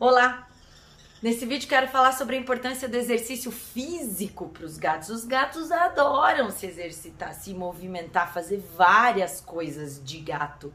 Olá! Nesse vídeo quero falar sobre a importância do exercício físico para os gatos. Os gatos adoram se exercitar, se movimentar, fazer várias coisas de gato.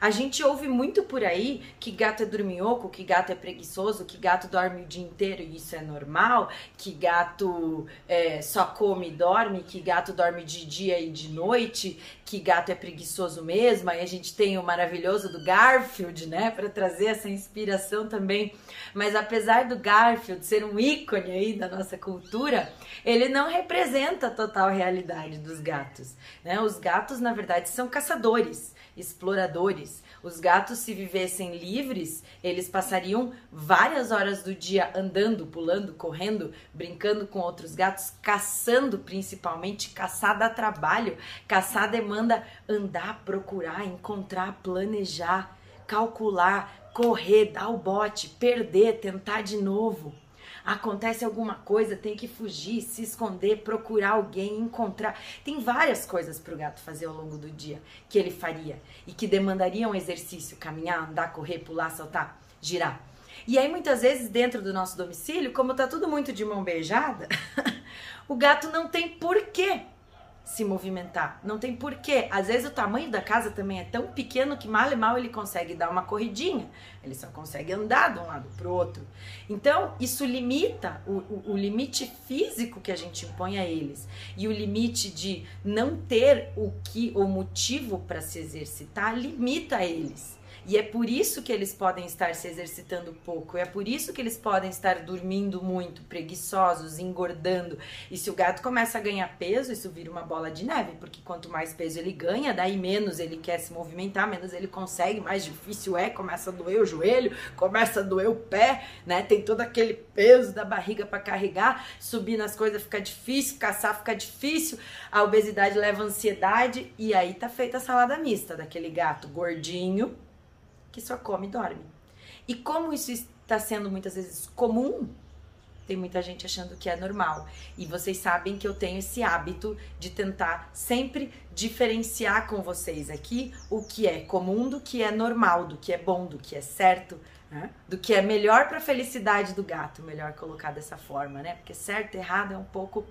A gente ouve muito por aí que gato é dorminhoco, que gato é preguiçoso, que gato dorme o dia inteiro e isso é normal, que gato é, só come e dorme, que gato dorme de dia e de noite, que gato é preguiçoso mesmo. Aí a gente tem o maravilhoso do Garfield, né, para trazer essa inspiração também. Mas apesar do Garfield ser um ícone aí da nossa cultura, ele não representa a total realidade dos gatos. Né? Os gatos, na verdade, são caçadores, exploradores. Os gatos, se vivessem livres, eles passariam várias horas do dia andando, pulando, correndo, brincando com outros gatos, caçando principalmente. Caçar dá trabalho, caçar demanda andar, procurar, encontrar, planejar, calcular, correr, dar o bote, perder, tentar de novo. Acontece alguma coisa, tem que fugir, se esconder, procurar alguém, encontrar. Tem várias coisas para o gato fazer ao longo do dia que ele faria e que demandariam exercício: caminhar, andar, correr, pular, saltar, girar. E aí, muitas vezes, dentro do nosso domicílio, como tá tudo muito de mão beijada, o gato não tem porquê se movimentar. Não tem porquê. Às vezes o tamanho da casa também é tão pequeno que mal e mal ele consegue dar uma corridinha. Ele só consegue andar de um lado para o outro. Então, isso limita o, o, o, limite físico que a gente impõe a eles. E o limite de não ter o que o motivo para se exercitar limita eles. E é por isso que eles podem estar se exercitando pouco, é por isso que eles podem estar dormindo muito, preguiçosos, engordando. E se o gato começa a ganhar peso, isso vira uma bola de neve, porque quanto mais peso ele ganha, daí menos ele quer se movimentar, menos ele consegue, mais difícil é, começa a doer o joelho, começa a doer o pé, né? Tem todo aquele peso da barriga para carregar, subir nas coisas fica difícil, caçar fica difícil, a obesidade leva ansiedade e aí tá feita a salada mista daquele gato gordinho que só come e dorme. E como isso está sendo muitas vezes comum, tem muita gente achando que é normal. E vocês sabem que eu tenho esse hábito de tentar sempre diferenciar com vocês aqui o que é comum do que é normal, do que é bom, do que é certo, né? do que é melhor para a felicidade do gato, melhor colocar dessa forma, né? Porque certo errado é um pouco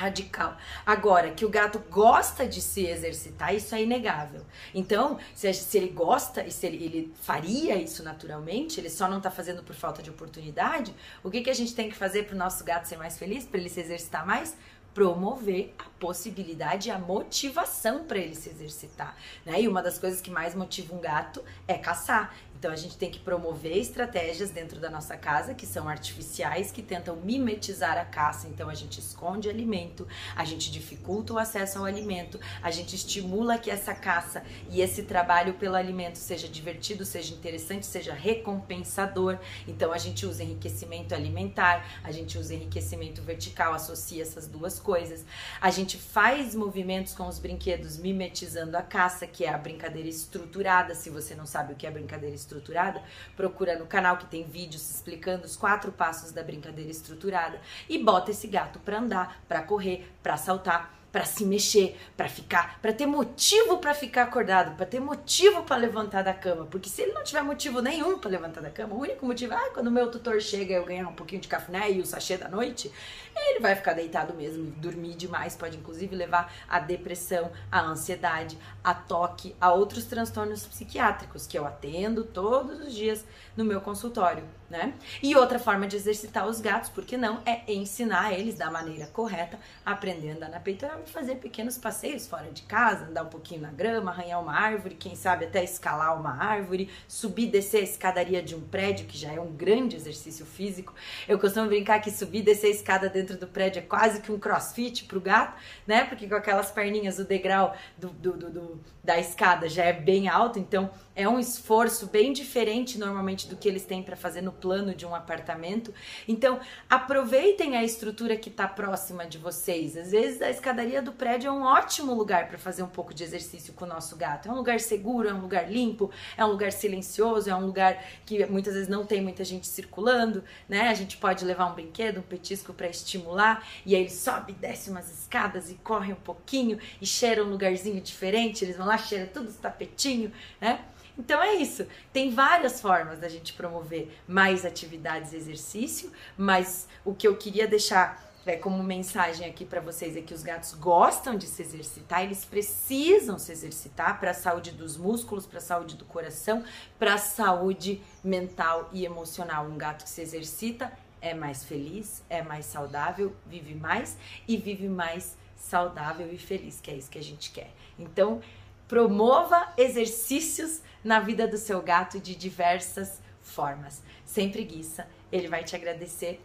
radical. Agora, que o gato gosta de se exercitar, isso é inegável. Então, se, se ele gosta e se ele, ele, faria isso naturalmente, ele só não está fazendo por falta de oportunidade, o que, que a gente tem que fazer para o nosso gato ser mais feliz, para ele se exercitar mais? promover a possibilidade, a motivação para ele se exercitar, né? E uma das coisas que mais motiva um gato é caçar. Então a gente tem que promover estratégias dentro da nossa casa que são artificiais, que tentam mimetizar a caça. Então a gente esconde alimento, a gente dificulta o acesso ao alimento, a gente estimula que essa caça e esse trabalho pelo alimento seja divertido, seja interessante, seja recompensador. Então a gente usa enriquecimento alimentar, a gente usa enriquecimento vertical, associa essas duas coisas. A gente faz movimentos com os brinquedos mimetizando a caça, que é a brincadeira estruturada. Se você não sabe o que é brincadeira estruturada, estruturada, procura no canal que tem vídeos explicando os quatro passos da brincadeira estruturada e bota esse gato para andar, para correr, para saltar para se mexer, para ficar, para ter motivo para ficar acordado, para ter motivo para levantar da cama, porque se ele não tiver motivo nenhum para levantar da cama, o único motivo, ah, quando o meu tutor chega eu ganhar um pouquinho de café e o sachê da noite, ele vai ficar deitado mesmo, dormir demais, pode inclusive levar a depressão, a ansiedade, a toque, a outros transtornos psiquiátricos que eu atendo todos os dias no meu consultório, né? E outra forma de exercitar os gatos, por que não, é ensinar eles da maneira correta, aprender a andar na peitoral fazer pequenos passeios fora de casa, andar um pouquinho na grama, arranhar uma árvore, quem sabe até escalar uma árvore, subir e descer a escadaria de um prédio, que já é um grande exercício físico. Eu costumo brincar que subir e descer a escada dentro do prédio é quase que um crossfit pro gato, né? Porque com aquelas perninhas, o degrau do, do, do, do da escada já é bem alto, então é um esforço bem diferente normalmente do que eles têm para fazer no plano de um apartamento. Então, aproveitem a estrutura que está próxima de vocês. Às vezes, a escadaria do prédio é um ótimo lugar para fazer um pouco de exercício com o nosso gato. É um lugar seguro, é um lugar limpo, é um lugar silencioso, é um lugar que muitas vezes não tem muita gente circulando, né? A gente pode levar um brinquedo, um petisco para estimular, e aí ele sobe, desce umas escadas e corre um pouquinho e cheira um lugarzinho diferente. Eles vão lá, cheira tudo os tapetinho, né? Então é isso. Tem várias formas da gente promover mais atividades e exercício, mas o que eu queria deixar é, como mensagem aqui para vocês é que os gatos gostam de se exercitar, eles precisam se exercitar para a saúde dos músculos, para a saúde do coração, para a saúde mental e emocional. Um gato que se exercita é mais feliz, é mais saudável, vive mais e vive mais saudável e feliz, que é isso que a gente quer. Então, promova exercícios na vida do seu gato de diversas formas. Sem preguiça, ele vai te agradecer.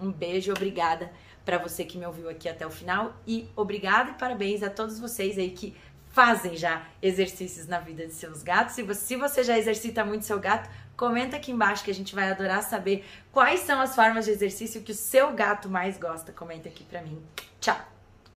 Um beijo, obrigada para você que me ouviu aqui até o final e obrigada e parabéns a todos vocês aí que fazem já exercícios na vida de seus gatos. Se você, se você já exercita muito seu gato, comenta aqui embaixo que a gente vai adorar saber quais são as formas de exercício que o seu gato mais gosta. Comenta aqui para mim. Tchau!